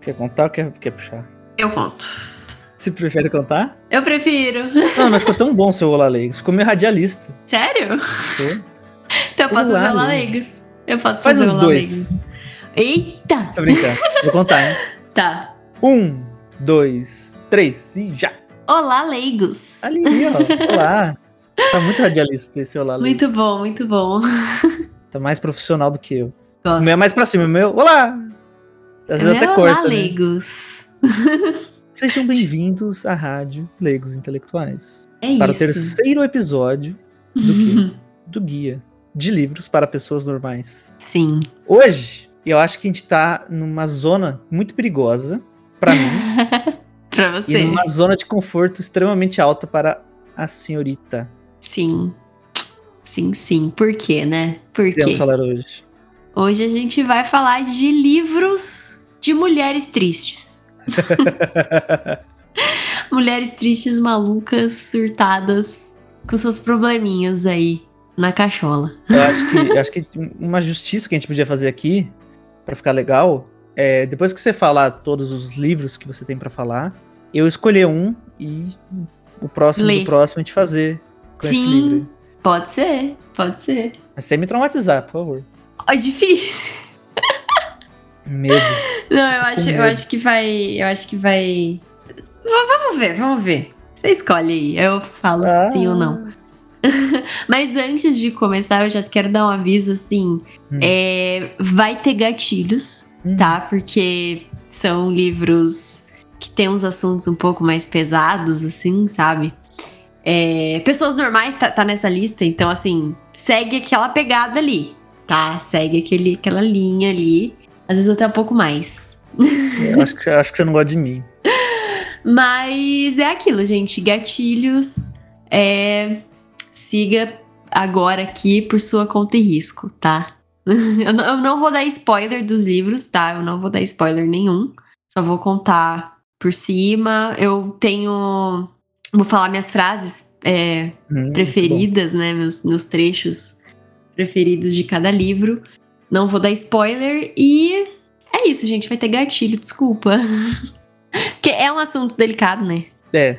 Quer contar ou quer, quer puxar? Eu conto. Você prefere contar? Eu prefiro. Não, mas ficou tão bom seu Olá Leigos. Ficou meio radialista. Sério? Ficou. Então eu posso Olá, fazer Olá Leigos. Eu posso Faz fazer os Olá dois. Leigos. Eita! Tô brincando. Vou contar, hein? Tá. Um, dois, três e já. Olá, leigos. Ali, ó. Olá. Tá muito radialista esse Olá Leigos. Muito bom, muito bom. Tá mais profissional do que eu. O Gosto. meu é mais pra cima. O meu, olá. Às vezes Meu até Olá, corta, né? leigos. Sejam bem-vindos à Rádio Leigos Intelectuais. É para isso. o terceiro episódio do quê? do guia de livros para pessoas normais. Sim. Hoje, eu acho que a gente tá numa zona muito perigosa para mim pra e você. numa zona de conforto extremamente alta para a senhorita. Sim. Sim, sim. Por quê, né? Por quê? falar hoje. Hoje a gente vai falar de livros de mulheres tristes. Mulheres tristes, malucas, surtadas, com seus probleminhas aí na cachola. eu acho que eu acho que uma justiça que a gente podia fazer aqui para ficar legal é depois que você falar todos os livros que você tem para falar, eu escolher um e o próximo Lê. do próximo a gente fazer com esse Sim. livro. Pode ser, pode ser. Mas sem me traumatizar, por favor. Ó, difícil. Medo. Não, eu acho, eu acho que vai. Eu acho que vai. V- Vamos ver, vamos ver. Você escolhe aí. Eu falo Ah. sim ou não. Mas antes de começar, eu já quero dar um aviso assim. Hum. é, vai ter gatilhos, Hum. tá? Porque são livros que tem uns assuntos um pouco mais pesados, assim, sabe? É, pessoas normais tá, tá nessa lista, então assim, segue aquela pegada ali, tá? Segue aquele, aquela linha ali. Às vezes até um pouco mais. Eu acho que, acho que você não gosta de mim. Mas é aquilo, gente. Gatilhos. É, siga agora aqui por sua conta e risco, tá? eu, não, eu não vou dar spoiler dos livros, tá? Eu não vou dar spoiler nenhum. Só vou contar por cima. Eu tenho. Vou falar minhas frases é, Hum, preferidas, né? Meus, meus trechos preferidos de cada livro. Não vou dar spoiler e é isso, gente. Vai ter gatilho, desculpa. Porque é um assunto delicado, né? É.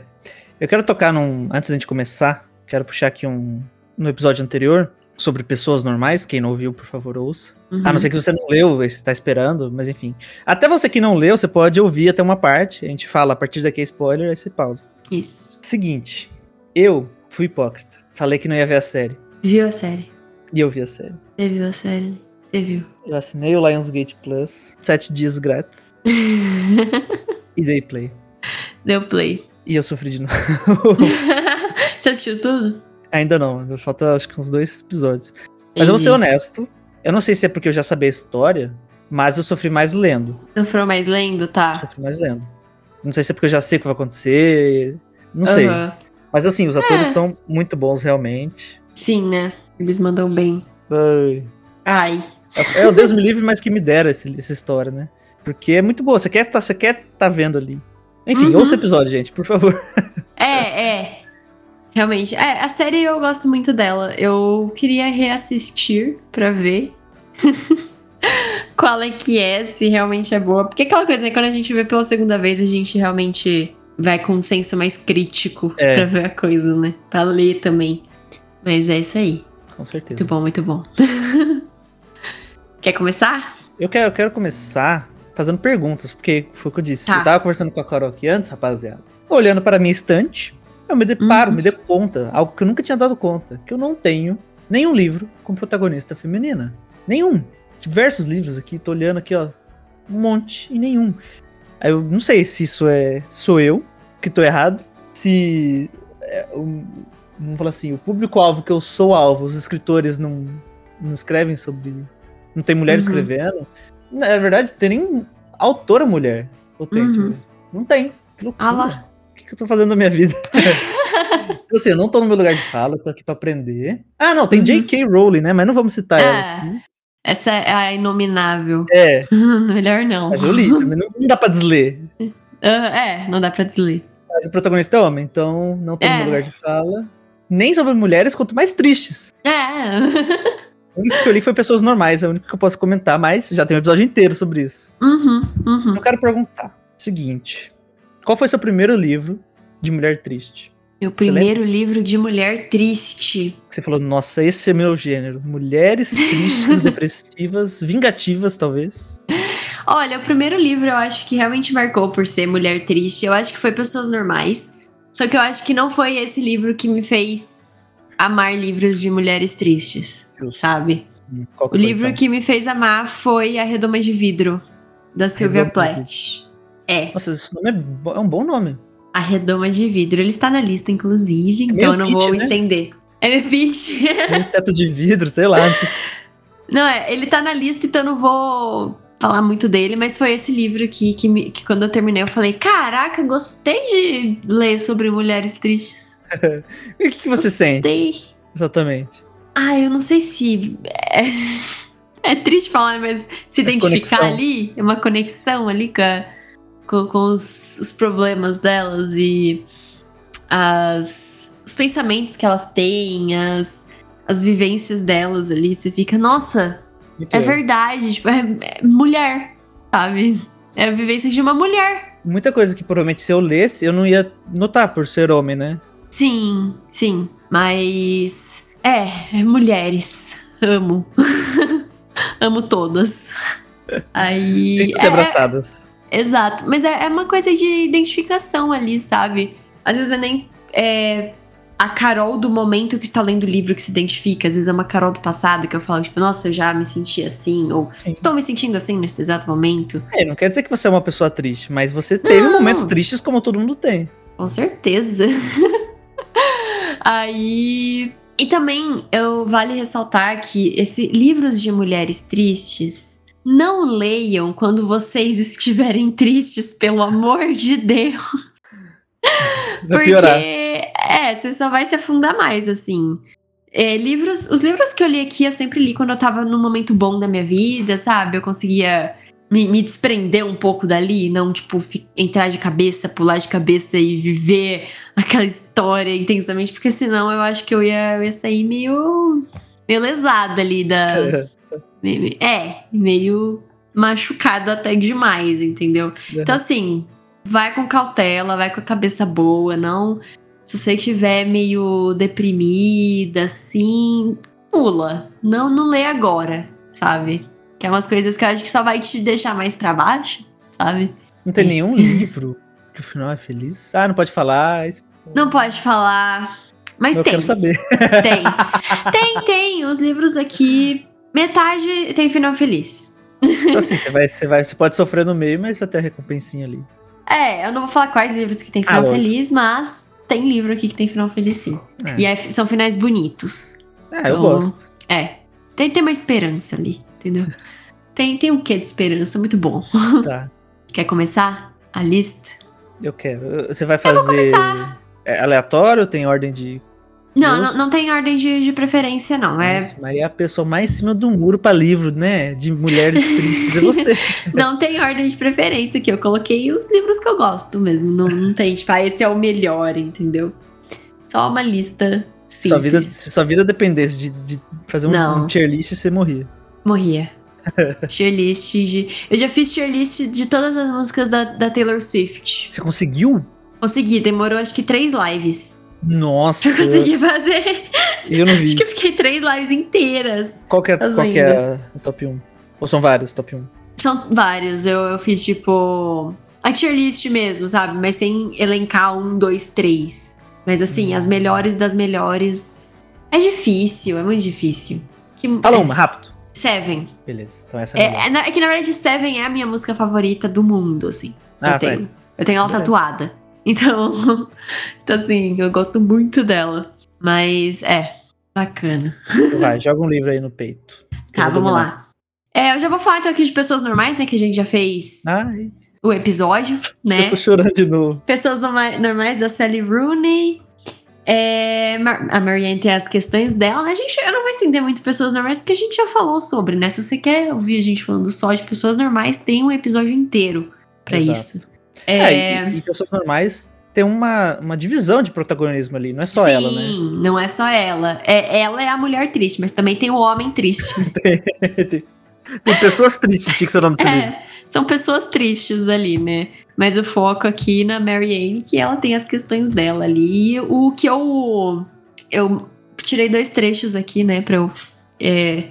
Eu quero tocar num. Antes da gente começar, quero puxar aqui um. No episódio anterior, sobre pessoas normais. Quem não ouviu, por favor, ouça. Uhum. A não ser que você não leu, você tá esperando, mas enfim. Até você que não leu, você pode ouvir até uma parte. A gente fala, a partir daqui é spoiler, aí você pausa. Isso. Seguinte, eu fui hipócrita. Falei que não ia ver a série. Viu a série? E eu vi a série. Você viu a série? Você viu? Eu assinei o Lionsgate Plus, sete dias grátis, e dei play. Deu play. E eu sofri de novo. Você assistiu tudo? Ainda não, ainda falta acho que uns dois episódios. Mas eu vou ser Entendi. honesto. Eu não sei se é porque eu já sabia a história, mas eu sofri mais lendo. Sofreu mais lendo? Tá. Sofri mais lendo. Não sei se é porque eu já sei o que vai acontecer. Não sei. Aham. Mas assim, os atores É. são muito bons, realmente. Sim, né? Eles mandam bem. Ai. Ai. É o Deus me livre, mas que me dera esse- essa história, né? Porque é muito boa. Você quer tá, você quer tá vendo ali. Enfim, Uhum. ouça o episódio, gente, por favor. É, é. Realmente. É, a série eu gosto muito dela. Eu queria reassistir pra ver qual é que é, se realmente é boa. Porque aquela coisa, né? Quando a gente vê pela segunda vez, a gente realmente vai com um senso mais crítico É. pra ver a coisa, né? Pra ler também. Mas é isso aí. Com certeza. Muito bom, muito bom. Quer começar? Eu quero, eu quero começar fazendo perguntas, porque foi o que eu disse. Tá. Eu tava conversando com a Carol aqui antes, rapaziada. Olhando para minha estante, eu me deparo, Uhum. me dei conta, algo que eu nunca tinha dado conta, que eu não tenho nenhum livro com protagonista feminina. Nenhum. Diversos livros aqui, tô olhando aqui, ó. Um monte e nenhum. Aí eu não sei se isso é. Sou eu que tô errado. Se. É, um, vamos falar assim, o público-alvo que eu sou alvo, os escritores não, não escrevem sobre. Não tem mulher Uhum. escrevendo. Na verdade, não tem nem autora mulher. Ou tem? Uhum. Ver. Não tem. Que loucura. Ah. O que, que eu tô fazendo na minha vida? Assim, eu não tô no meu lugar de fala, eu tô aqui pra aprender. Ah, não, tem Uhum. J.K. Rowling, né? Mas não vamos citar ela É. aqui. Essa é a inominável. É, Melhor não. mas eu li também. Não, não dá pra desler. Ah, é, não dá pra desler. Mas o protagonista é homem, então não tô no É. meu lugar de fala. Nem sobre mulheres, quanto mais tristes. É. O único que eu li foi Pessoas Normais, é o único que eu posso comentar, mas já tem um episódio inteiro sobre isso. Uhum, uhum. Eu quero perguntar: seguinte. Qual foi seu primeiro livro de mulher triste? Meu primeiro livro de mulher triste. Você falou, nossa, esse é meu gênero. Mulheres tristes, depressivas, vingativas, talvez. Olha, o primeiro livro eu acho que realmente marcou por ser mulher triste. Eu acho que foi Pessoas Normais. Só que eu acho que não foi esse livro que me fez amar livros de mulheres tristes, sabe? Qual O livro então? que me fez amar foi A Redoma de Vidro, da Sylvia Plath. É, Nossa, esse nome é, bo- é um bom nome. A Redoma de Vidro. Ele está na lista, inclusive, É então eu não pitch, vou né? estender. É meu pitch. Um teto de vidro, sei lá. Não, é, ele tá na lista, então eu não vou falar muito dele, mas foi esse livro que, que, me- que quando eu terminei eu falei: Caraca, gostei de ler sobre mulheres tristes. E o que, que você sente? Gostei. Exatamente. Ah, eu não sei se. É, é triste falar, mas se É identificar conexão. ali, é uma conexão ali com, a- com, com os, os problemas delas e as, os pensamentos que elas têm, as, as vivências delas ali. Você fica, nossa, Muito é bem. verdade, tipo, é, é mulher, sabe? É a vivência de uma mulher. Muita coisa que provavelmente se eu lesse, eu não ia notar por ser homem, né? Sim, sim. Mas. É, é mulheres. Amo. Amo todas. Aí. Sintam-se é- abraçadas. Exato. Mas é, é uma coisa de identificação ali, sabe? Às vezes é nem é, a Carol do momento que está lendo o livro que se identifica. Às vezes é uma Carol do passado que eu falo, tipo, nossa, eu já me senti assim. Ou Sim. estou me sentindo assim nesse exato momento. É, não quer dizer que você é uma pessoa triste, mas você teve Não. momentos tristes como todo mundo tem. Com certeza. Aí. E também eu vale ressaltar que esse livros de mulheres tristes não leiam quando vocês estiverem tristes, pelo amor de Deus. Vai Porque piorar. É, você só vai se afundar mais, assim. É, livros, os livros que eu li aqui, eu sempre li quando eu tava num momento bom da minha vida, sabe? Eu conseguia me, me desprender um pouco dali, não, tipo, fi- entrar de cabeça, pular de cabeça e viver aquela história intensamente, porque senão eu acho que eu ia, eu ia sair meio, meio lesada ali da. É, meio machucada até demais, entendeu? Então, assim, vai com cautela, vai com a cabeça boa, não. Se você estiver meio deprimida, assim, pula. Não, não lê agora, sabe? Que é umas coisas que eu acho que só vai te deixar mais pra baixo, sabe? Não tem nenhum livro que o final é feliz. Ah, não pode falar. isso- Não pode falar. Mas eu tem, quero saber. tem. Tem, tem. Os livros aqui, metade tem final feliz. Então, assim, você, vai, você, vai, você pode sofrer no meio, mas vai ter a recompensinha ali. É, eu não vou falar quais livros que tem Ah, final lógico. feliz, mas tem livro aqui que tem final feliz sim. É. E é- são finais bonitos. É, eu Então, gosto. É. Tem, tem uma esperança ali, entendeu? tem, tem um quê de esperança muito bom. Tá, Quer começar a lista? eu quero. Você vai fazer. É aleatório? Tem ordem de. Não, não, não tem ordem de, de preferência, não. É, Nossa, Mas é a pessoa mais em cima do muro pra livro, né? De mulheres tristes. É você. não tem ordem de preferência aqui. Eu coloquei os livros que eu gosto mesmo. Não, não tem, tipo, ah, esse é o melhor, entendeu? Só uma lista simples. sua vida, se sua vida dependesse de, de fazer um, Não. um tier list, você morria. Morria. tier list de. Eu já fiz tier list de todas as músicas da, da Taylor Swift. Você conseguiu? Consegui, demorou acho que três lives. Nossa, Eu consegui fazer. eu não vi Acho que eu fiquei três lives inteiras. Qual que é, qual que é o top 1? Ou são vários top 1? São vários. Eu, eu fiz tipo. A tier list mesmo, sabe? Mas sem elencar um, dois, três. Mas assim, Hum. as melhores das melhores. É difícil, é muito difícil. Que... Fala uma, rápido. Seven. Beleza, então essa é, a É, é, é que na verdade Seven é a minha música favorita do mundo, assim. Ah, eu tenho. vai. Eu tenho ela Beleza. tatuada. Então, então, assim, eu gosto muito dela. Mas é, bacana. Vai, joga um livro aí no peito. Tá, vamos lá. É, eu já vou falar então aqui de pessoas normais, né? Que a gente já fez Ai, o episódio, né? eu tô chorando de novo. Pessoas norma- normais da Sally Rooney. É, a Marianne tem as questões dela, né? A gente, eu não vou estender muito pessoas normais, porque a gente já falou sobre, né? Se você quer ouvir a gente falando só de pessoas normais, tem um episódio inteiro pra Exato. isso. É, É, e, e pessoas normais tem uma, uma divisão de protagonismo ali, não é só Sim, ela, né? não é só ela. É, ela é a mulher triste, mas também tem o homem triste. tem, tem pessoas tristes, tinha que ser o nome desse é, são pessoas tristes ali, né? Mas o foco aqui na Mary Anne, que ela tem as questões dela ali. E o que eu. Eu tirei dois trechos aqui, né, pra eu é,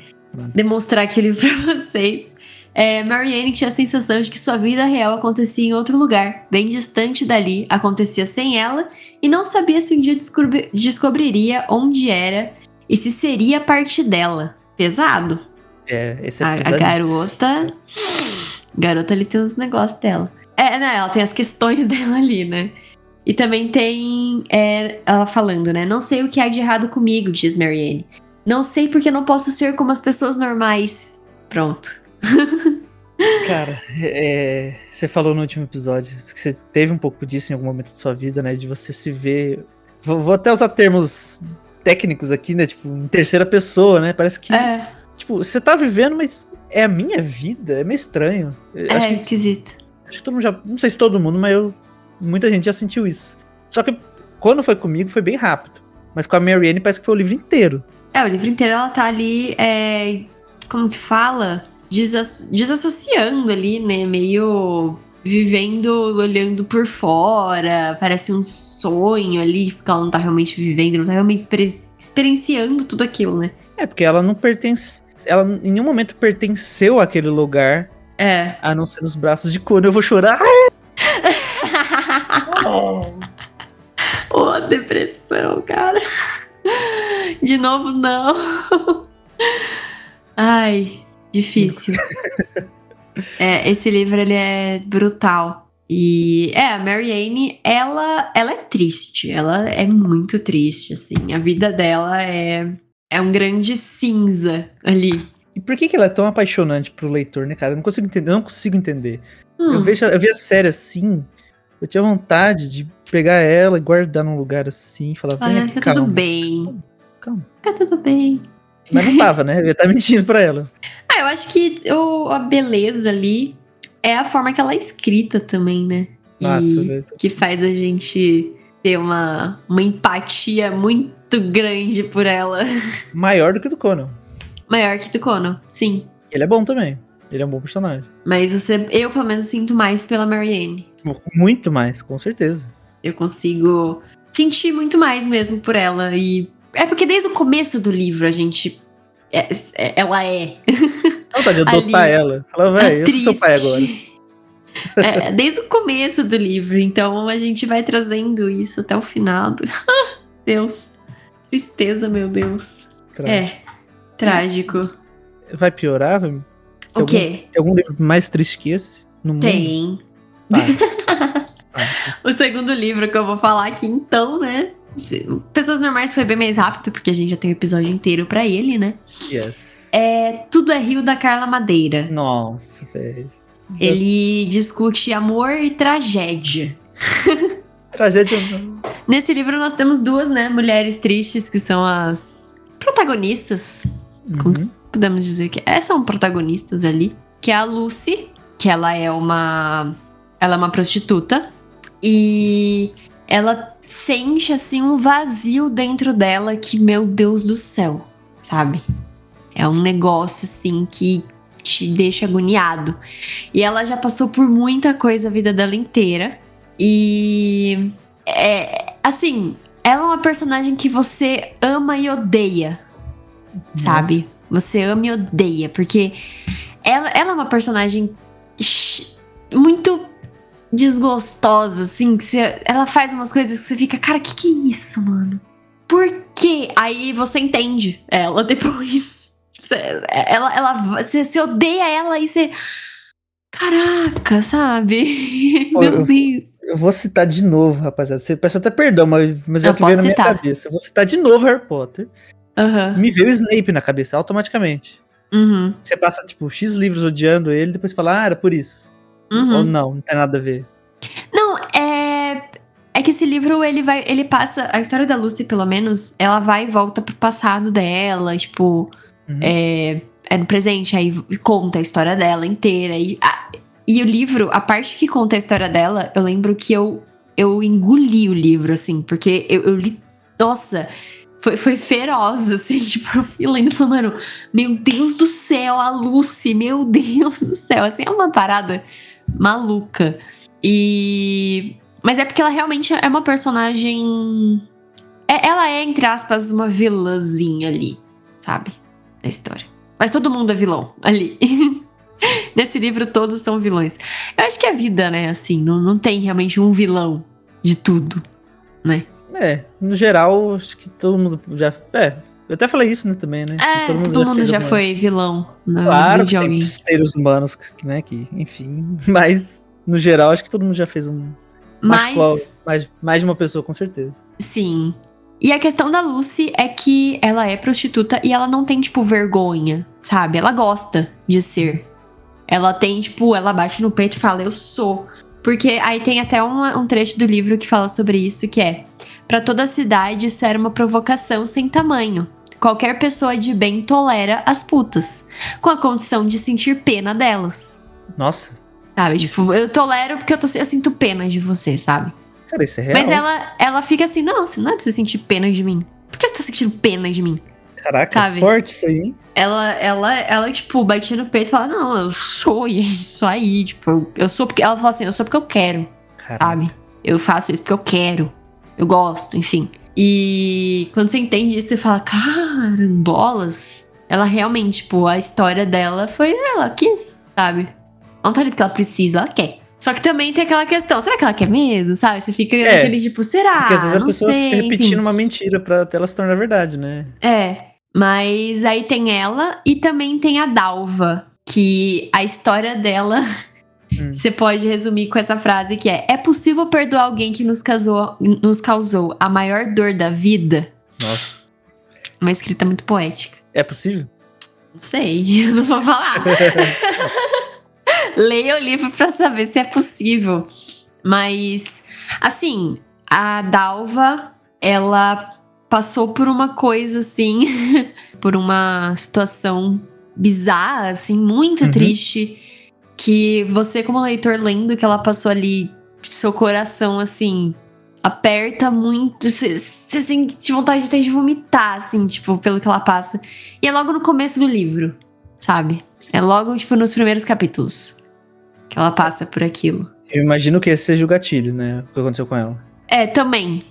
demonstrar aqui o livro pra vocês. É, Marianne tinha a sensação de que sua vida real acontecia em outro lugar, bem distante dali, acontecia sem ela, e não sabia se um dia descobri- descobriria onde era e se seria parte dela. Pesado. É, esse é A, a garota. Garota ali tem os negócios dela. É, né? Ela tem as questões dela ali, né? E também tem é, ela falando, né? Não sei o que há de errado comigo, diz Marianne. Não sei porque não posso ser como as pessoas normais. Pronto. Cara, é, você falou no último episódio que você teve um pouco disso em algum momento da sua vida, né? De você se ver. Vou, vou até usar termos técnicos aqui, né? Tipo, em terceira pessoa, né? Parece que. É, Tipo, você tá vivendo, mas é a minha vida? É meio estranho. Eu Acho, é que, esquisito. acho que todo mundo já. Não sei se todo mundo, mas eu. Muita gente já sentiu isso. Só que quando foi comigo foi bem rápido. Mas com a Marianne parece que foi o livro inteiro. É, o livro inteiro ela tá ali, é, como que fala? Desasso- desassociando ali, né? Meio vivendo, olhando por fora. Parece um sonho ali, porque ela não tá realmente vivendo, não tá realmente experi- experienciando tudo aquilo, né? É, porque ela não pertence. Ela em nenhum momento pertenceu àquele lugar, É. a não ser nos braços de Conan. Eu vou chorar. Ô, depressão, cara. De novo, não. Ai, difícil. É, esse livro, ele é brutal. E, é, a Mary Anne, ela, ela é triste. Ela é muito triste, assim. A vida dela é, é um grande cinza ali. E por que, que ela é tão apaixonante pro leitor, né, cara? Eu não consigo entender. Eu não consigo entender. Eu, Hum, vejo, eu vi a série assim. Eu tinha vontade de pegar ela e guardar num lugar assim. Falar, fica calma. tudo bem. Calma. Fica tudo bem. Mas não tava, né? Eu ia estar mentindo pra ela. Ah, eu acho que o, a beleza ali é a forma que ela é escrita também, né? E Nossa, velho. que faz a gente ter uma, uma empatia muito grande por ela. Maior do que do Conan. Maior que do Conan, sim. Ele é bom também. Ele é um bom personagem. Mas você, eu, pelo menos, sinto mais pela Marianne. Muito mais, com certeza. Eu consigo sentir muito mais mesmo por ela. E é porque desde o começo do livro a gente. é- é- ela é. Vontade de adotar Ali, ela. Fala, velho, eu sou seu pai agora. triste. É, desde o começo do livro, então a gente vai trazendo isso até o final. Do... Deus. Tristeza, meu Deus. Tra- É. Trágico. Vai piorar? Vai... O quê? Tem algum livro mais triste que esse? No mundo? Tem. O segundo livro que eu vou falar aqui, então, né? Pessoas Normais foi bem mais rápido, porque a gente já tem o episódio inteiro pra ele, né? Yes. É Tudo é Rio da Carla Madeira. Nossa, velho. Ele discute amor e tragédia. Tragédia. Nesse livro nós temos duas, né, mulheres tristes que são as protagonistas, Uhum. podemos dizer que é, são protagonistas ali, que é a Lucy, que ela é uma ela é uma prostituta e ela sente assim um vazio dentro dela que meu Deus do céu, sabe? É um negócio assim que te deixa agoniado. E ela já passou por muita coisa a vida dela inteira. E é assim, ela é uma personagem que você ama e odeia, sabe? Você ama e odeia, porque ela, ela é uma personagem muito desgostosa, assim, que você- ela faz umas coisas que você fica, cara, que que é isso, mano? Por quê? Aí você entende ela depois. Você- ela, ela, você, você odeia ela e você. Caraca, sabe? Pô, Meu eu- Deus. Eu vou citar de novo, rapaziada. Você peço até perdão, mas, mas é Eu o que veio na minha cabeça. Eu vou citar de novo Harry Potter. Aham. Me veio o Snape na cabeça automaticamente. Uhum. Você passa, tipo, X livros odiando ele, depois fala, ah, era por isso. Uhum. Ou não, não tem nada a ver. Não, é. É que esse livro, ele vai. Ele passa. A história da Lucy, pelo menos, ela vai e volta pro passado dela. Tipo, Uhum. é, é no presente, aí conta a história dela inteira. E, a- e o livro, a parte que conta a história dela, eu lembro que eu eu engoli o livro, assim, porque eu, eu li. Nossa, foi, foi feroz, assim, tipo, eu fui lendo falando, mano, meu Deus do céu, a Lucy, meu Deus do céu, assim, é uma parada maluca. E. Mas é porque ela realmente é uma personagem. É, ela é, entre aspas, uma vilãzinha ali, sabe? Da história. Mas todo mundo é vilão ali. Nesse livro, todos são vilões. Eu acho que a vida, né, assim, não, não tem realmente um vilão de tudo, né? É, no geral, acho que todo mundo já. É, eu até falei isso, né, também, né? É, todo mundo, todo já, mundo já foi vilão na claro, de alguém. Tem seres humanos, né, que, enfim. Mas, no geral, acho que todo mundo já fez um. Mas. Mais, mais de uma pessoa, com certeza. Sim. E a questão da Lucy é que ela é prostituta e ela não tem, tipo, vergonha, sabe? Ela gosta de ser. Ela tem, tipo, ela bate no peito e fala, eu sou. Porque aí tem até uma, um trecho do livro que fala sobre isso, que é para toda a cidade isso era uma provocação sem tamanho. Qualquer pessoa de bem tolera as putas, com a condição de sentir pena delas. Nossa. Sabe, tipo, eu tolero porque eu, tô, eu sinto pena de você, sabe? Cara, isso é real. Mas ela, ela fica assim, não, você não é pra você sentir pena de mim. Por que você tá sentindo pena de mim? Caraca, sabe? forte isso aí, hein? Ela, ela, ela, tipo, batia no peito e fala, não, eu sou isso aí, tipo, eu sou porque. Ela fala assim, eu sou porque eu quero. Caraca. Sabe? Eu faço isso porque eu quero. Eu gosto, enfim. E quando você entende isso, você fala, carambolas. Ela realmente, tipo, a história dela foi ela quis, sabe? Não tá ali porque ela precisa, ela quer. Só que também tem aquela questão, será que ela quer mesmo, sabe? Você fica é, naquele tipo, será? Porque às vezes a não pessoa sei, fica repetindo enfim. uma mentira pra até ela se tornar verdade, né? É. Mas aí tem ela e também tem a Dalva, que a história dela hum. você pode resumir com essa frase que é: É possível perdoar alguém que nos, casou, nos causou a maior dor da vida? Nossa. Uma escrita muito poética. É possível? Não sei, eu não vou falar. Leia o livro para saber se é possível. Mas, assim, a Dalva, ela passou por uma coisa assim, por uma situação bizarra, assim, muito uhum. triste, que você como leitor lendo que ela passou ali, seu coração assim aperta muito, você sente vontade até de vomitar, assim, tipo, pelo que ela passa. E é logo no começo do livro, sabe? É logo, tipo, nos primeiros capítulos que ela passa por aquilo. Eu imagino que esse seja o gatilho, né? O que aconteceu com ela. É, também.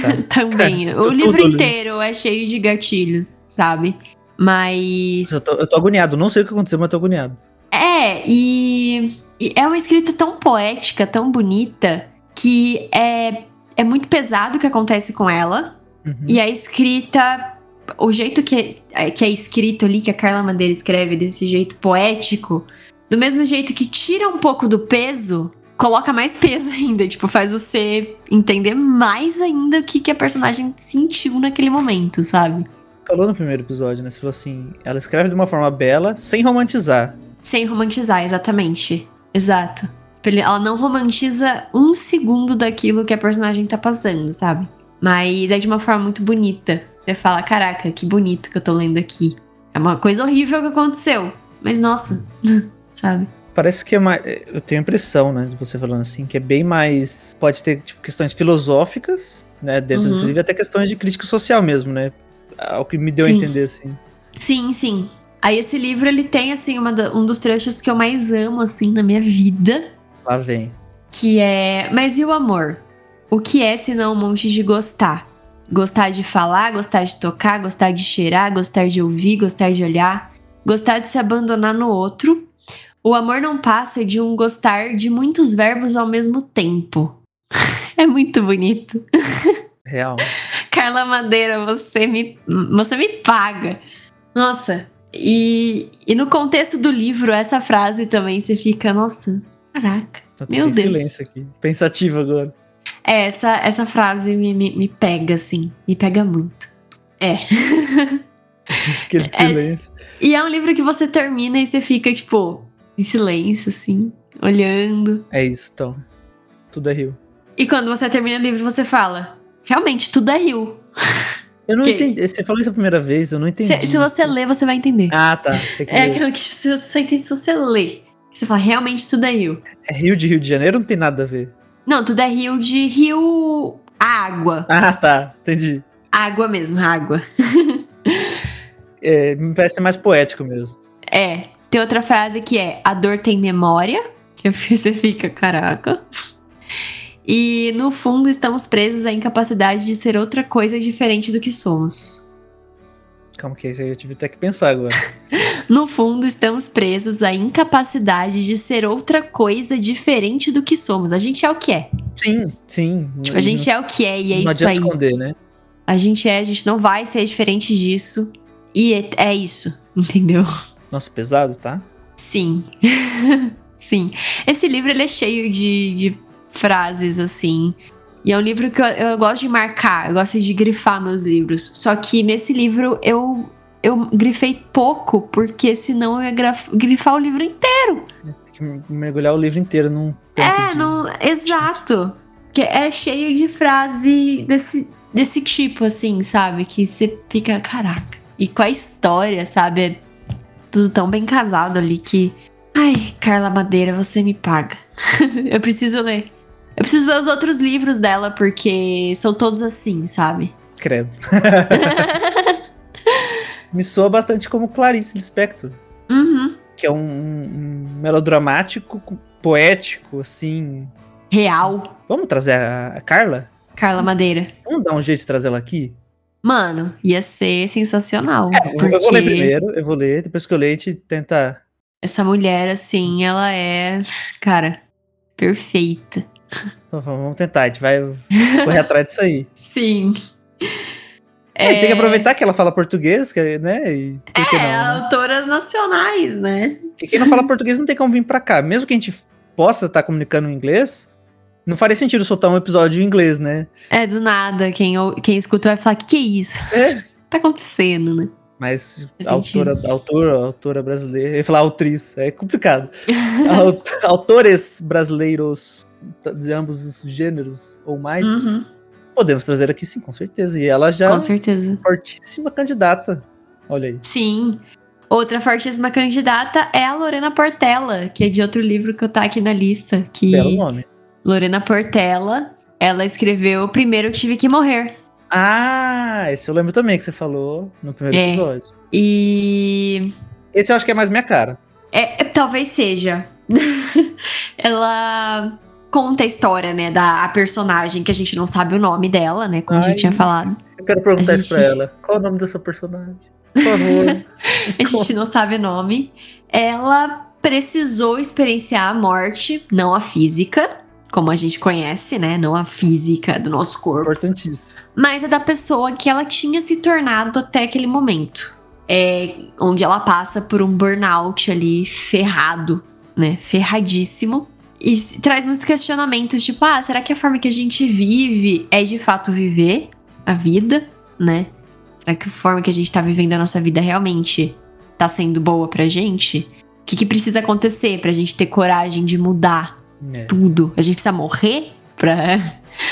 Tá. Também. É, o livro inteiro é cheio de gatilhos, sabe? Mas. Eu tô, eu tô agoniado. Não sei o que aconteceu, mas eu tô agoniado. É, e, e é uma escrita tão poética, tão bonita, que é, é muito pesado o que acontece com ela. Uhum. E a escrita, o jeito que é, que é escrito ali, que a Carla Madeira escreve desse jeito poético, do mesmo jeito que tira um pouco do peso, coloca mais peso ainda, tipo, faz você entender mais ainda o que, que a personagem sentiu naquele momento, sabe? Falou no primeiro episódio, né? Você falou assim, ela escreve de uma forma bela, sem romantizar. Sem romantizar, exatamente. Exato. Ela não romantiza um segundo daquilo que a personagem tá passando, sabe? Mas é de uma forma muito bonita. Você fala, caraca, que bonito que eu tô lendo aqui. É uma coisa horrível que aconteceu. Mas nossa, sabe? Parece que é mais. Eu tenho a impressão, né, de você falando assim, que é bem mais. Pode ter tipo, questões filosóficas, né, dentro uhum. desse livro, até questões de crítica social mesmo, né? Ao que me deu sim. a entender, assim. Sim, sim. Aí esse livro, ele tem, assim, uma, um dos trechos que eu mais amo, assim, na minha vida. Lá vem. Que é. Mas e o amor? O que é senão um monte de gostar? Gostar de falar, gostar de tocar, gostar de cheirar, gostar de ouvir, gostar de olhar, gostar de se abandonar no outro o amor não passa de um gostar de muitos verbos ao mesmo tempo. é muito bonito. Real. Carla Madeira, você me, você me paga. Nossa, e, e no contexto do livro, essa frase também você fica, nossa, caraca. meu Deus. silêncio aqui. Pensativo agora. É, essa, essa frase me, me, me pega, assim. Me pega muito. É. Aquele é, silêncio. É, e é um livro que você termina e você fica, tipo, em silêncio, assim, olhando. É isso, então. Tudo é rio. E quando você termina o livro, você fala: realmente, tudo é rio. Eu não entendi. Você falou isso a primeira vez, eu não entendi. Se, se você ler, você vai entender. Ah, tá. É aquilo que você só entende se você ler. Você fala, realmente tudo é rio. É Rio de Rio de Janeiro não tem nada a ver. Não, tudo é rio de rio. Água. Ah, tá. Entendi. Água mesmo, água. É, me parece mais poético mesmo. É. Tem outra frase que é: a dor tem memória. Que você fica, caraca. E no fundo estamos presos à incapacidade de ser outra coisa diferente do que somos. Calma que eu tive até que pensar agora. No fundo, estamos presos à incapacidade de ser outra coisa diferente do que somos. A gente é o que é. Sim, sim. Tipo, a gente é o que é e é não isso aí. esconder, né? A gente é, a gente não vai ser diferente disso. E é, é isso, entendeu? Nossa, pesado, tá? Sim. Sim. Esse livro ele é cheio de, de frases assim. E é um livro que eu, eu, gosto de marcar, eu gosto de grifar meus livros. Só que nesse livro eu, eu grifei pouco, porque senão eu ia graf, grifar o livro inteiro. Tem que mergulhar o livro inteiro num. É, de... não, exato. Que é cheio de frase desse, desse tipo, assim, sabe? Que você fica, caraca. E com a história, sabe? Tudo tão bem casado ali que. Ai, Carla Madeira, você me paga. eu preciso ler. Eu preciso ver os outros livros dela, porque são todos assim, sabe? Credo. Me soa bastante como Clarice Lispector. Uhum. Que é um, um, melodramático, poético, assim. Real. Vamos trazer a, a Carla? Carla Madeira. Vamos dar um jeito de trazer ela aqui? Mano, ia ser sensacional. É, porque... Eu vou ler primeiro, eu vou ler, depois que eu ler, a gente tenta. Essa mulher, assim, ela é. Cara, perfeita. Então, vamos tentar, a gente vai correr atrás disso aí. Sim. É, A gente tem que aproveitar que ela fala português, né? E, é, não, né? autoras nacionais, né? E quem não fala português não tem como vir pra cá. Mesmo que a gente possa estar tá comunicando em inglês, não faria sentido soltar um episódio em inglês, né? É, do nada. Quem, quem escuta vai falar, que que é isso? É. tá acontecendo, né? Mas a autora, a autora, a autora brasileira, eu ia falar autriz, é complicado. Autores brasileiros de ambos os gêneros ou mais, uhum. podemos trazer aqui sim, com certeza. E ela já com certeza. fortíssima candidata. Olha aí. Sim. Outra fortíssima candidata é a Lorena Portela, que é de outro livro que eu tá aqui na lista. Que Belo nome. Lorena Portela, ela escreveu Primeiro Tive Que Morrer. Ah, esse eu lembro também que você falou no primeiro é. episódio. E. Esse eu acho que é mais minha cara. É, é talvez seja. ela conta a história, né, da personagem, que a gente não sabe o nome dela, né, como Ai, a gente tinha falado. Eu quero perguntar gente... isso pra ela. Qual é o nome dessa personagem? Por favor. a gente não sabe o nome. Ela precisou experienciar a morte, não a física, como a gente conhece, né? Não a física do nosso corpo. Importantíssimo. Mas a da pessoa que ela tinha se tornado até aquele momento. É, onde ela passa por um burnout ali ferrado, né? Ferradíssimo. E traz muitos questionamentos, tipo, ah, será que a forma que a gente vive é de fato viver a vida, né? Será que a forma que a gente tá vivendo a nossa vida realmente tá sendo boa pra gente? O que, que precisa acontecer pra gente ter coragem de mudar é. tudo? A gente precisa morrer pra,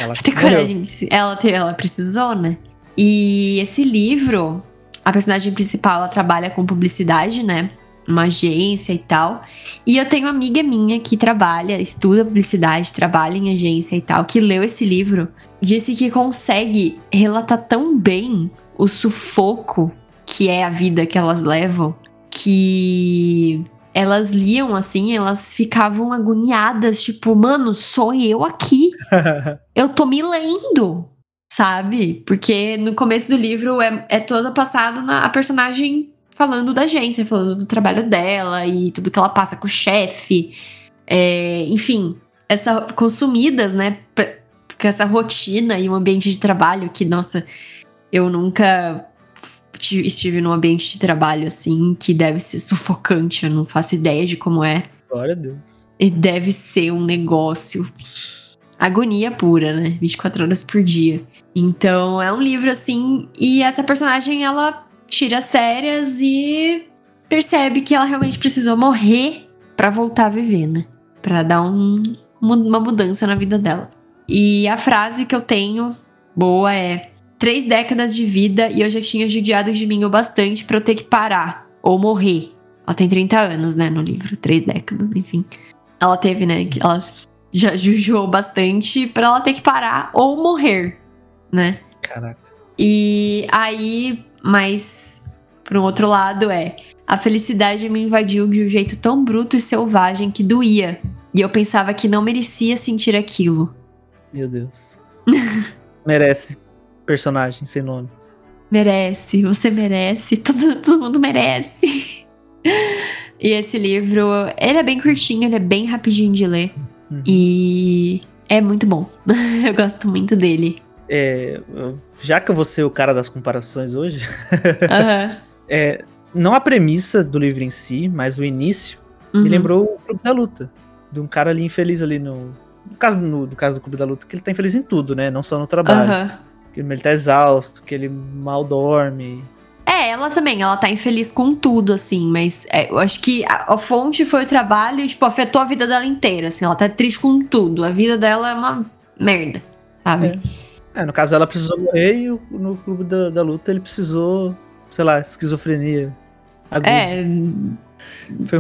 ela ter coragem. Ela, ela precisou, né? E esse livro, a personagem principal, ela trabalha com publicidade, né? uma agência e tal. E eu tenho uma amiga minha que trabalha, estuda publicidade, trabalha em agência e tal, que leu esse livro, disse que consegue relatar tão bem o sufoco que é a vida que elas levam, que elas liam assim, elas ficavam agoniadas, tipo, mano, sou eu aqui. eu tô me lendo, sabe? Porque no começo do livro é, é todo passado na a personagem falando da agência, falando do trabalho dela e tudo que ela passa com o chefe. É, enfim, essa consumidas, né? Com essa rotina e um ambiente de trabalho que, nossa, eu nunca estive num ambiente de trabalho assim que deve ser sufocante, eu não faço ideia de como é. Glória a Deus. E deve ser um negócio. Agonia pura, né? 24 horas por dia. Então é um livro assim. E essa personagem, ela tira as férias e percebe que ela realmente precisou morrer para voltar a viver, né? Para dar um, uma mudança na vida dela. E a frase que eu tenho boa é: três décadas de vida e eu já tinha judiado de mim o bastante para eu ter que parar ou morrer. Ela tem 30 anos, né, no livro, três décadas, enfim. Ela teve, né, ela já jujuou bastante pra ela ter que parar ou morrer, né? Caraca. E aí, mas por um outro lado é a felicidade me invadiu de um jeito tão bruto e selvagem que doía. E eu pensava que não merecia sentir aquilo. Meu Deus. Merece. Personagem sem nome. Merece, você merece, todo, todo mundo merece. E esse livro, ele é bem curtinho, ele é bem rapidinho de ler. Uhum. E é muito bom. eu gosto muito dele. É, já que eu vou ser o cara das comparações hoje, Aham. é, não a premissa do livro em si, mas o início, Uhum. me lembrou o Clube da Luta. De um cara ali infeliz ali no. No caso, no, do caso do Clube da Luta, que ele tá infeliz em tudo, né? Não só no trabalho. Aham. Que ele tá exausto, que ele mal dorme. É, ela também, ela tá infeliz com tudo, assim, mas é, eu acho que a, a fonte foi o trabalho e, tipo, afetou a vida dela inteira, assim, ela tá triste com tudo. A vida dela é uma merda, sabe? É, no caso ela precisou morrer e no Clube da, da Luta ele precisou, sei lá, esquizofrenia. aguda. É,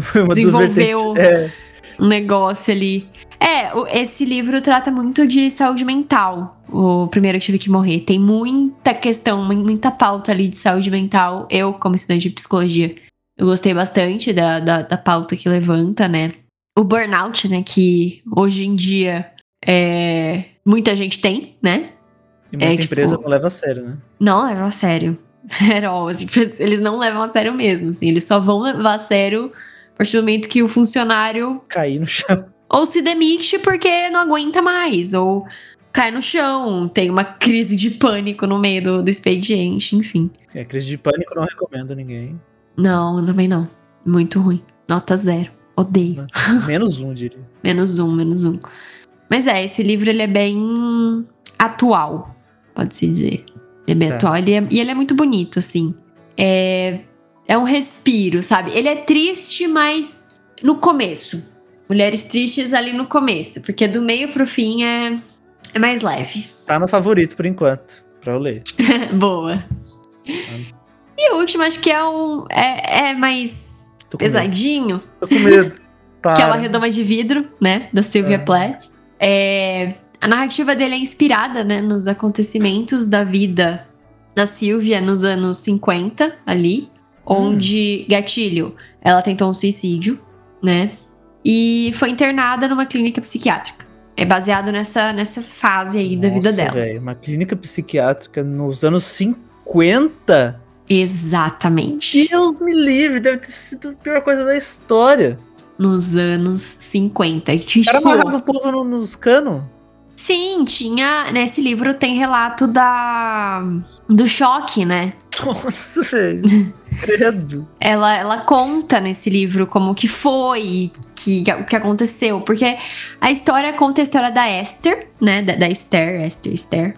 Foi, uma desenvolveu- vertentes. É, um negócio ali. É, esse livro trata muito de saúde mental. O primeiro que tive que morrer. Tem muita questão, mu- muita pauta ali de saúde mental. Eu, como estudante de psicologia, eu gostei bastante da, da, da pauta que levanta, né? O burnout, né? Que hoje em dia é, muita gente tem, né? e muita É, tipo- empresa não leva a sério, né? Não levam a sério. At all, assim, eles não levam a sério mesmo, assim. Eles só vão levar a sério a partir do momento que o funcionário Cair no chão. ou se demite porque não aguenta mais, ou cai no chão, tem uma crise de pânico no meio do, do expediente, enfim. É, crise de pânico não recomendo a ninguém. Não, também não. Muito ruim. Nota zero. Odeio. Menos um, diria. Menos um, menos um. Mas é, esse livro ele é bem atual, pode-se dizer. Ele é bem Tá. atual ele é- e ele é muito bonito, assim. É, é um respiro, sabe? Ele é triste, mas no começo. Mulheres tristes ali no começo, porque do meio pro fim é, é mais leve. Tá no favorito por enquanto, pra eu ler. Boa. E o último, acho que é um. É, é mais com medo. pesadinho. Tô com medo. Para. que é o A Redoma de Vidro, né? Da Sylvia É. Plath. É, a narrativa dele é inspirada, né, nos acontecimentos da vida da Sylvia nos anos 50, ali, onde, gatilho, ela tentou um suicídio, né? E foi internada numa clínica psiquiátrica. É baseado nessa, nessa fase aí da vida Nossa, dela. velho, uma clínica psiquiátrica nos anos 50? Exatamente. Deus me livre, deve ter sido a pior coisa da história. Nos anos 50. O Tipo, cara amarrava o povo no- nos canos. Sim, tinha. Nesse livro tem relato da. do choque, né? Nossa, velho. Credo. Ela, ela conta nesse livro como que foi, que, o que aconteceu. Porque a história conta a história da Esther, né? Da, da Esther, Esther, Esther.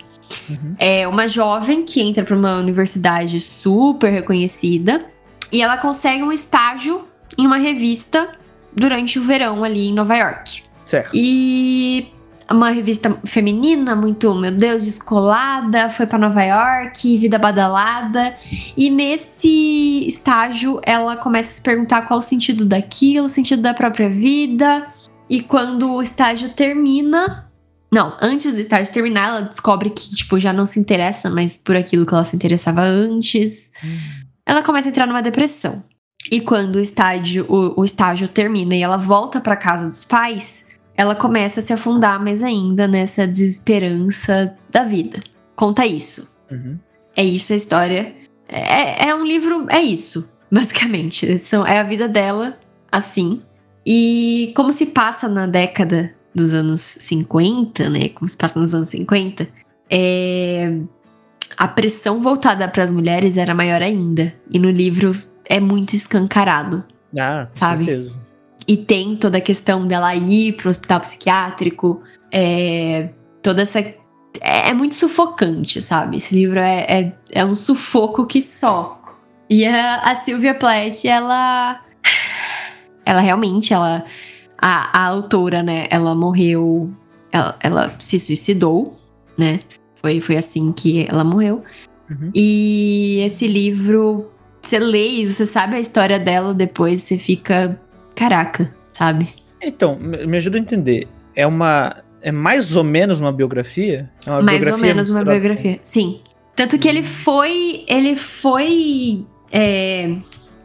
Uhum. É uma jovem que entra para uma universidade super reconhecida. E ela consegue um estágio em uma revista durante o verão ali em Nova York. Certo. E uma revista feminina, muito, meu Deus, descolada, foi pra Nova York, vida badalada. E nesse estágio ela começa a se perguntar qual o sentido daquilo, o sentido da própria vida. E quando o estágio termina. Não, antes do estágio terminar, ela descobre que, tipo, já não se interessa mais por aquilo que ela se interessava antes. Ela começa a entrar numa depressão. E quando o estágio, o, o estágio termina e ela volta pra casa dos pais, ela começa a se afundar mais ainda nessa desesperança da vida. Conta isso. Uhum. É isso a história. É, é um livro. É isso, basicamente. São, é a vida dela, assim. E como se passa na década dos anos 50, né? Como se passa nos anos 50, é, a pressão voltada para as mulheres era maior ainda. E no livro é muito escancarado. Ah, com Sabe? certeza. E tem toda a questão dela ir pro hospital psiquiátrico. É, toda essa. É, é muito sufocante, sabe? Esse livro é, é, é um sufoco que só. E a, a Sylvia Plath, ela. Ela realmente, ela. A, a autora, né? Ela morreu. Ela, ela se suicidou, né? Foi, foi assim que ela morreu. Uhum. E esse livro, você lê e você sabe a história dela depois, você fica. Caraca, sabe? Então, me ajuda a entender. é uma. É mais ou menos uma biografia? É uma mais biografia ou menos uma biografia. Sim. Tanto que ele foi. Ele foi é,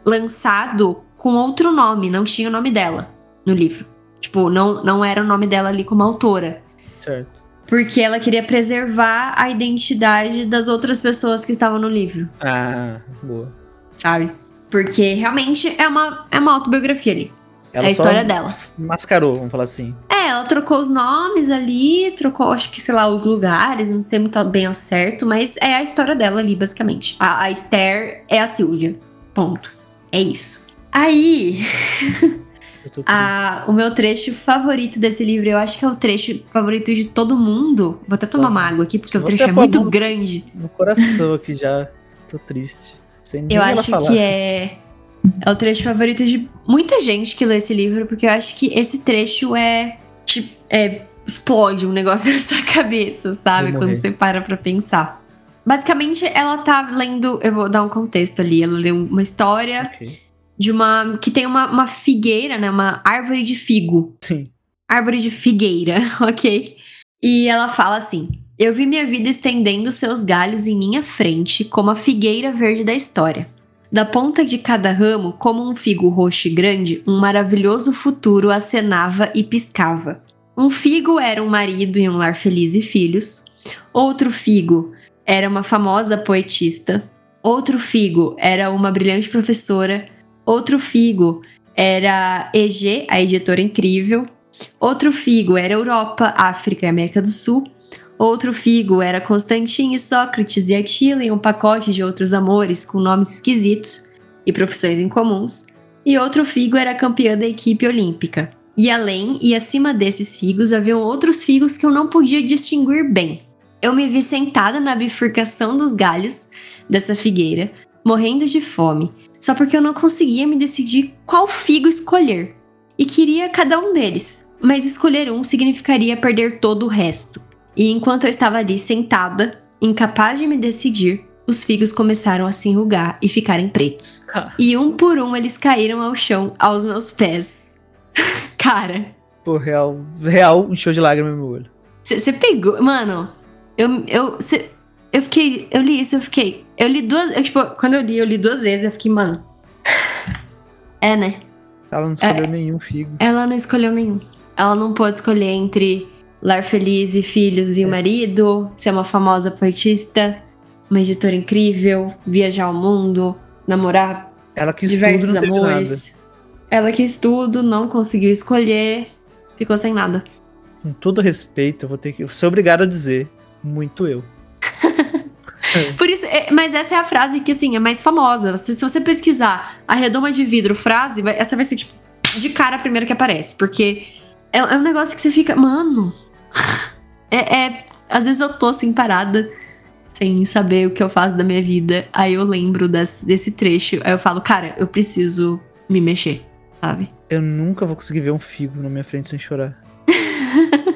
lançado com outro nome, não tinha o nome dela no livro. Tipo, não, não era o nome dela ali como autora. Certo. Porque ela queria preservar a identidade das outras pessoas que estavam no livro, Ah, boa. sabe? Porque realmente é uma, é uma autobiografia ali. Ela é a história dela. Mascarou, vamos falar assim. É, ela trocou os nomes ali, trocou, acho que, sei lá, os lugares, não sei muito bem ao certo, mas é a história dela ali, basicamente. A, a Esther é a Silvia. Ponto. É isso. Aí, a, o meu trecho favorito desse livro, eu acho que é o trecho favorito de todo mundo. Vou até tomar Tá. uma água aqui, porque o Vou trecho até é muito grande. no coração aqui já. Tô triste. Sem nem Eu acho falar. que é, é o trecho favorito de muita gente que lê esse livro, porque eu acho que esse trecho é. Tipo, é, explode um negócio na sua cabeça, sabe? Quando você para pra pensar. Basicamente, ela tá lendo. Eu vou dar um contexto ali. Ela leu uma história Ok. de uma. que tem uma, uma figueira, né? Uma árvore de figo. Sim. Árvore de figueira, ok? E ela fala assim: Eu vi minha vida estendendo seus galhos em minha frente, como a figueira verde da história. Da ponta de cada ramo, como um figo roxo e grande, um maravilhoso futuro acenava e piscava. Um figo era um marido em um lar feliz e filhos. Outro figo era uma famosa poetista. Outro figo era uma brilhante professora. Outro figo era EG, a editora incrível. Outro figo era Europa, África e América do Sul. Outro figo era Constantine, Sócrates e Atila em um pacote de outros amores com nomes esquisitos e profissões incomuns. E outro figo era campeã da equipe olímpica. E além e acima desses figos haviam outros figos que eu não podia distinguir bem. Eu me vi sentada na bifurcação dos galhos dessa figueira, morrendo de fome, só porque eu não conseguia me decidir qual figo escolher. E queria cada um deles, mas escolher um significaria perder todo o resto. E enquanto eu estava ali sentada, incapaz de me decidir, os figos começaram a se enrugar e ficarem pretos. E um por um eles caíram ao chão aos meus pés. Cara, Pô, real, real, um show de lágrimas no meu olho. você pegou. Mano, eu. Eu, cê- eu fiquei. Eu li isso, eu fiquei. Eu li duas. eu, tipo, quando eu li, eu li duas vezes, eu fiquei, mano. É, né? Ela não escolheu nenhum figo. Ela não escolheu nenhum. Ela não pôde escolher entre lar feliz e filhos e o marido, ser uma famosa poetista, uma editora incrível, viajar ao mundo, namorar Ela quis diversos tudo não amores. Ela quis tudo, não conseguiu escolher, ficou sem nada. Com todo respeito, eu vou ter que. Eu sou obrigado a dizer. Muito eu. Por isso, é- mas essa é a frase que, assim, é mais famosa. Se, se você pesquisar a redoma de vidro frase, vai- essa vai ser, tipo, de cara a primeira que aparece. Porque é, é um negócio que você fica, mano. É, é- Às vezes eu tô assim, parada, sem saber o que eu faço da minha vida. Aí eu lembro desse, desse trecho. Aí eu falo, cara, eu preciso me mexer, sabe? Eu nunca vou conseguir ver um figo na minha frente sem chorar.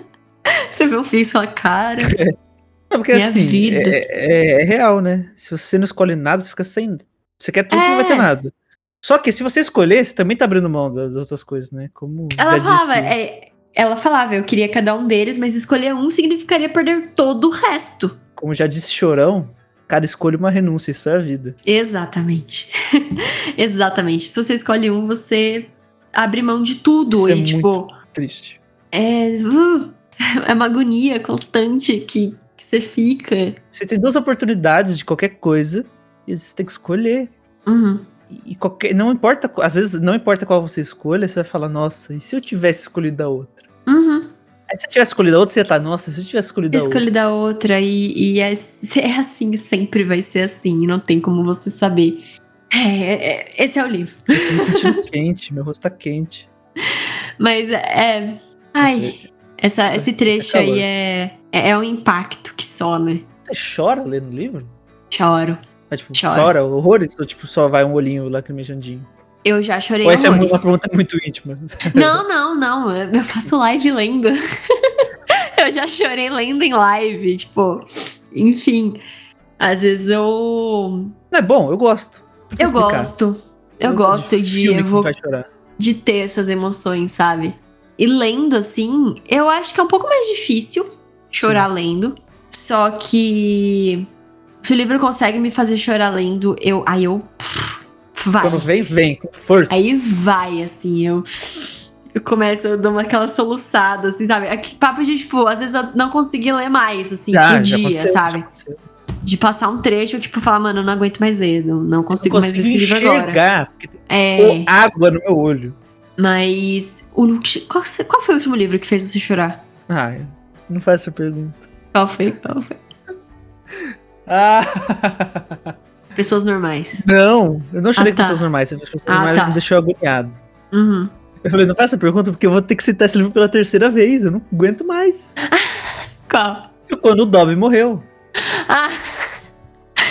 Você vê o fio e fala, cara. Não, porque Minha assim, vida. É, é- é real, né? Se você não escolhe nada, você fica sem. Você quer tudo, você não vai ter É. nada. Só que se você escolher, você também tá abrindo mão das outras coisas, né? Como Ela já falava, disse. é, ela falava, eu queria cada um deles, mas escolher um significaria perder todo o resto. Como já disse Chorão, cada escolha é uma renúncia, isso é a vida. Exatamente. Exatamente. Se você escolhe um, você abre mão de tudo. Isso e, é tipo, Triste. é, uh, é uma agonia constante que, que você fica. Você tem duas oportunidades de qualquer coisa e você tem que escolher. Uhum. E qualquer, não importa, às vezes não importa qual você escolha, você vai falar, nossa, e se eu tivesse escolhido a outra? Uhum. Aí se eu tivesse escolhido a outra, você ia estar, nossa, se eu tivesse escolhido a outra. Escolhe da outra e, e é, é assim, sempre vai ser assim, não tem como você saber. É, é- esse é o livro. Eu tô me sentindo quente, meu rosto tá quente. Mas é. Ai, essa, esse trecho calor. aí é, é, é um impacto que só, né? Você chora lendo o livro? Choro. Mas, tipo, Chora. chora horrores? Ou tipo, só vai um olhinho lacrimejandinho? Eu já chorei Ou essa é uma pergunta muito íntima? Não, não, não. Eu faço live lendo. eu já chorei lendo em live, tipo. Enfim. Às vezes eu. Não é bom, eu gosto. Eu explicar. gosto. Eu gosto gosto de, faz chorar. de ter essas emoções, sabe? E lendo, assim, eu acho que é um pouco mais difícil chorar lendo. Só que se o livro consegue me fazer chorar lendo, eu. Aí eu. pff, vai. Quando vem, vem, com força. Aí vai, assim, eu. Eu começo, eu dou uma, aquela soluçada, assim, sabe? Aqui, papo de, tipo, às vezes eu não consegui ler mais, assim, Já, por já dia, aconteceu, sabe? De passar um trecho, eu, tipo, falar, mano, eu não aguento mais ler, não, não consigo mais ler consigo esse livro agora. porque tem É, água no meu olho. mas. O, qual, qual foi o último livro que fez você chorar? Ah, não faz essa pergunta. Qual foi? Qual foi? Ah! Pessoas normais. não, eu não chorei Ah, com tá. pessoas normais. As pessoas Ah, normais tá. me deixou agoniado. Uhum. Eu falei, não essa pergunta porque eu vou ter que citar esse livro pela terceira vez. Eu não aguento mais. Qual? Quando o Dobby morreu. Ah!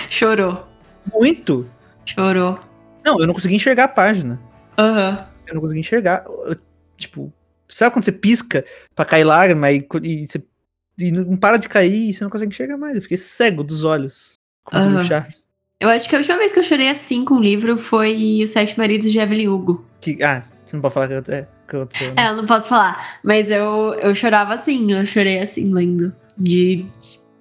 Chorou. Muito. Chorou. Não, eu não consegui enxergar a página. Aham. Eu não consegui enxergar. Eu, tipo, sabe quando você pisca pra cair lágrima e, e você e não para de cair e você não consegue enxergar mais? Eu fiquei cego dos olhos. Como diria o. Chaves. Eu acho que a última vez que eu chorei assim com um livro foi Os Sete Maridos de Evelyn Hugo. Que, ah, você não pode falar que é, que aconteceu. Né? É, eu não posso falar. Mas eu, eu chorava assim, eu chorei assim, lendo. De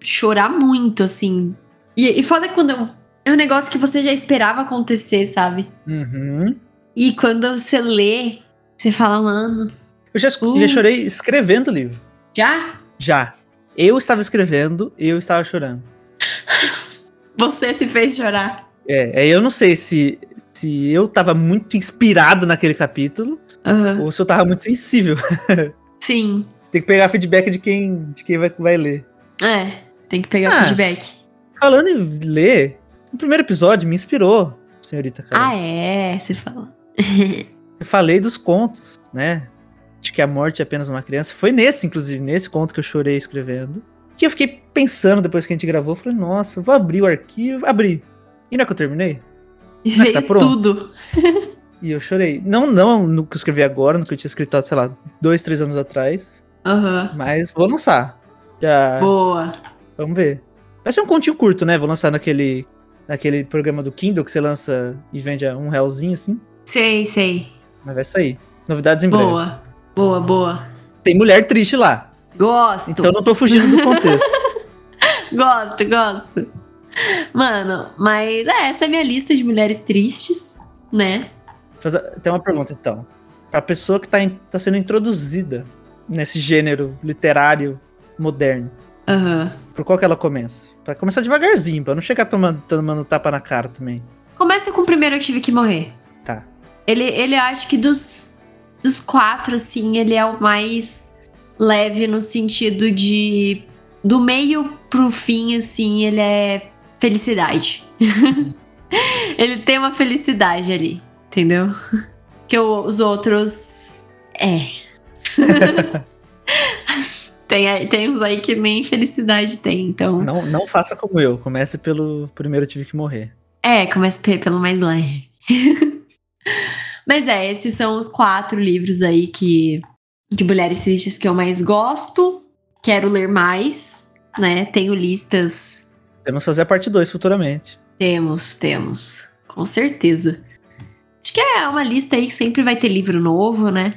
chorar muito, assim. E, e foda quando eu- é um negócio que você já esperava acontecer, sabe? Uhum. E quando você lê, você fala, mano, Eu já, já chorei escrevendo o livro. já? Já. Eu estava escrevendo e eu estava chorando. Você se fez chorar. É, aí eu não sei se, se eu tava muito inspirado naquele capítulo Aham. ou se eu tava muito sensível. Sim. Tem que pegar feedback de quem, de quem vai, vai ler. É, tem que pegar Ah. feedback. Falando em ler, o primeiro episódio me inspirou, senhorita Carol. Ah, é? Você fala. Eu falei dos contos, né? De que a morte é apenas uma criança. Foi nesse, inclusive, nesse conto que eu chorei escrevendo. Que eu fiquei pensando depois que a gente gravou. Falei, nossa, vou abrir o arquivo. Abri. E não é que eu terminei? E Não é veio tá tudo. E eu chorei. Não, não no que eu escrevi agora, no que eu tinha escrito, sei lá, dois, três anos atrás. Aham. Mas vou lançar. Já. Boa. Vamos ver. Vai ser um continho curto, né? Vou lançar naquele, naquele programa do Kindle que você lança e vende a um realzinho assim. Sei, sei. Mas vai sair. Novidades em breve. Boa. Boa, boa. Tem mulher triste lá. Gosto. Então eu não tô fugindo do contexto. Gosto, gosto. Mano, mas é, essa é a minha lista de mulheres tristes, né? Tem uma pergunta, então. Pra pessoa que tá, in- tá sendo introduzida nesse gênero literário moderno, Aham. por qual que ela começa? Pra começar devagarzinho, pra não chegar tomando, tomando tapa na cara também. Começa com o primeiro eu tive que morrer. Tá. Ele, ele acho que dos, dos quatro, assim, ele é o mais leve no sentido de. Do meio pro fim, assim, ele é felicidade. ele tem uma felicidade ali, entendeu? Que os outros. É. tem, tem uns aí que nem felicidade tem, então. Não, não faça como eu. Comece pelo primeiro eu tive que morrer. É, começa pe- pelo mais leve. Mas é, esses são os quatro livros aí que de mulheres tristes que eu mais gosto. Quero ler mais, né? Tenho listas. Temos que fazer a parte 2 futuramente. Temos, temos. Com certeza. Acho que é uma lista aí que sempre vai ter livro novo, né?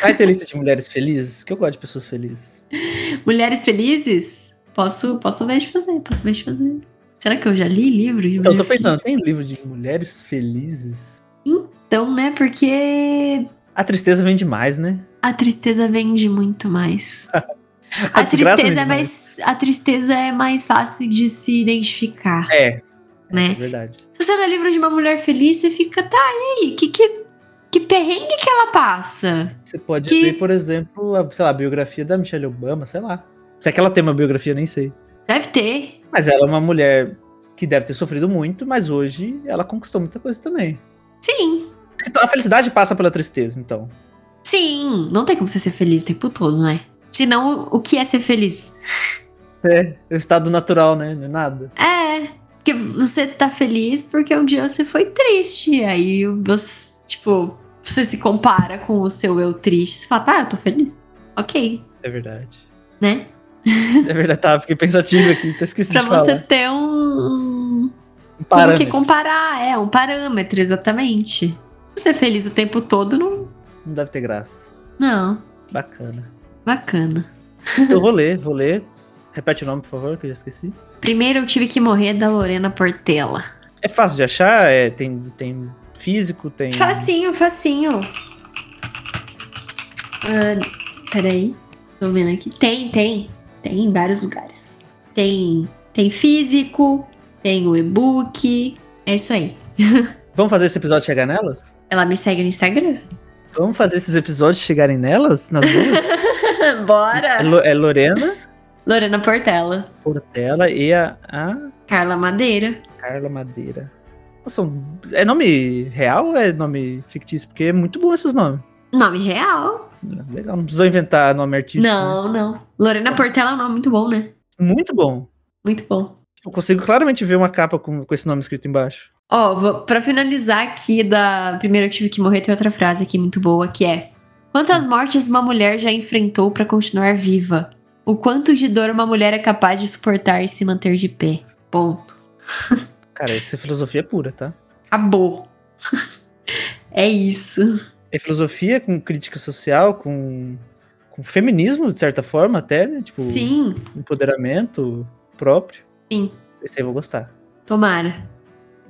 Vai ter lista de mulheres felizes? Que eu gosto de pessoas felizes. Mulheres felizes? Posso, posso ver de fazer, posso ver de fazer. Será que eu já li livro de Então, eu tô pensando, tem livro de mulheres felizes? Então, né? Porque A tristeza vem demais, né? a tristeza vende muito mais. A A tristeza, vende é mais, a tristeza é mais fácil de se identificar, É. né? É verdade. Se você lê livro de uma mulher feliz, você fica, tá, e aí? Que, que, que perrengue que ela passa? Você pode Que- ler, por exemplo, a, sei lá, a biografia da Michelle Obama, sei lá. Se é que ela tem uma biografia, nem sei. Deve ter. Mas ela é uma mulher que deve ter sofrido muito, mas hoje ela conquistou muita coisa também. Sim. A felicidade passa pela tristeza, então. Sim. Não tem como você ser feliz o tempo todo, né? Senão, o que é ser feliz? É, o estado natural, né? Não é nada. É. Porque você tá feliz porque um dia você foi triste. Aí você, tipo, você se compara com o seu eu triste. Você fala, tá, eu tô feliz. Ok, É verdade. né? É verdade, tá, fiquei pensativo aqui, até esqueci Pra você ter um, Um Como que parâmetro. comparar, é, um parâmetro, exatamente. Ser feliz o tempo todo, não. Não deve ter graça. Não. Bacana. Bacana. Eu vou ler, vou ler. Repete o nome, por favor, que eu já esqueci. Primeiro eu tive que morrer da Lorena Portela. É fácil de achar? É, tem, tem físico, tem. Facinho, facinho. Ah, peraí. Tô vendo aqui. Tem, tem. Tem em vários lugares. Tem, tem físico, tem o e-book. É isso aí. Vamos fazer esse episódio chegar nelas? Ela me segue no Instagram? Vamos fazer esses episódios chegarem nelas? Nas duas? é, Bora! Lo- é Lorena Lorena Portela. Portela e a, a Carla Madeira. Carla Madeira. Nossa, é nome real ou é nome fictício? Porque é muito bom esses nomes. Nome real? Legal, não precisou inventar nome artístico. né? Não, não. Lorena Portela é um nome muito bom, né? Muito bom. Muito bom. Eu consigo claramente ver uma capa com, com esse nome escrito embaixo. Ó, vou- pra finalizar aqui da Primeiro Eu Tive Que Morrer, tem outra frase aqui muito boa, que é... Quantas mortes uma mulher já enfrentou pra continuar viva? O quanto de dor uma mulher é capaz de suportar e se manter de pé? Ponto. Cara, essa é filosofia pura, tá? Acabou. é isso. É filosofia com crítica social, com, com feminismo, de certa forma, até, né? Tipo, Sim, empoderamento próprio. sim. Esse aí eu vou gostar. Tomara.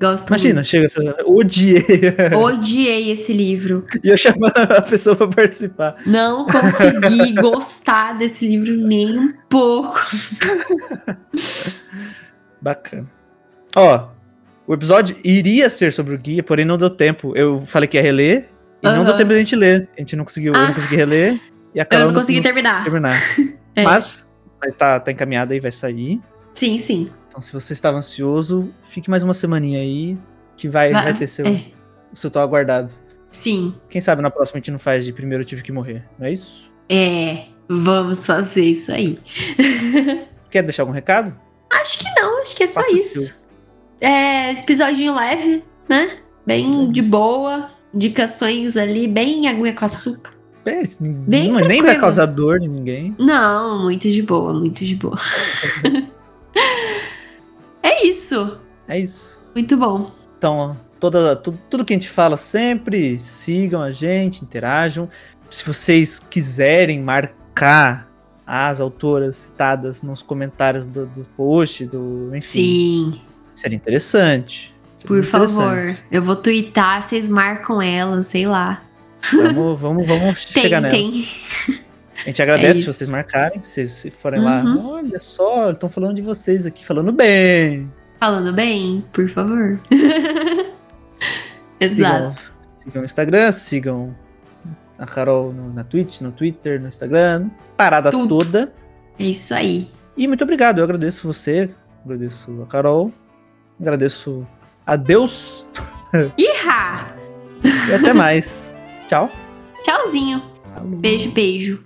Gosto Imagina, chega, odiei. muito. Odiei esse livro. e eu chamando a pessoa pra participar. Não consegui gostar desse livro nem um pouco. Bacana. Ó, o episódio iria ser sobre o guia, porém não deu tempo. Eu falei que ia reler e não Aham. deu tempo da gente ler. A gente não conseguiu, eu Ah. não consegui reler e a Eu não consegui terminar. terminar. É. Mas, mas tá, tá encaminhada aí, vai sair. Sim, sim. Então, se você estava ansioso, fique mais uma semaninha aí, que vai, vai, Vai- ter seu, é. seu tão aguardado. Sim. Quem sabe na próxima a gente não faz de primeiro eu tive que morrer, não é isso? É, vamos fazer isso aí. Quer deixar algum recado? Acho que não, acho que é só isso. É, episódio leve, né? Bem de boa. Indicações ali, bem aguinha com açúcar. É, Bem não, nem vai causar dor em ninguém. Não, muito de boa, muito de boa. é isso. É isso. Muito bom. Então, toda, tu- tudo que a gente fala sempre, sigam a gente, interajam. Se vocês quiserem marcar as autoras citadas nos comentários do, do post, do, enfim, Sim, seria interessante. Seria por interessante. favor. Eu vou twittar, vocês marcam ela, sei lá. Vamos, vamos, vamos chegar nelas. Tentem. A gente agradece se isso. vocês marcarem, se vocês forem lá. Uhum. Olha só, estão falando de vocês aqui, falando bem. Falando bem, por favor. Sigam, Exato. sigam o Instagram, sigam a Carol no- na Twitch, no Twitter, no Instagram. Parada Tudo. toda. É isso aí. E muito obrigado, eu agradeço você, agradeço a Carol, agradeço a Deus Iha! e até mais. Tchau. Tchauzinho. Falou. Beijo, beijo.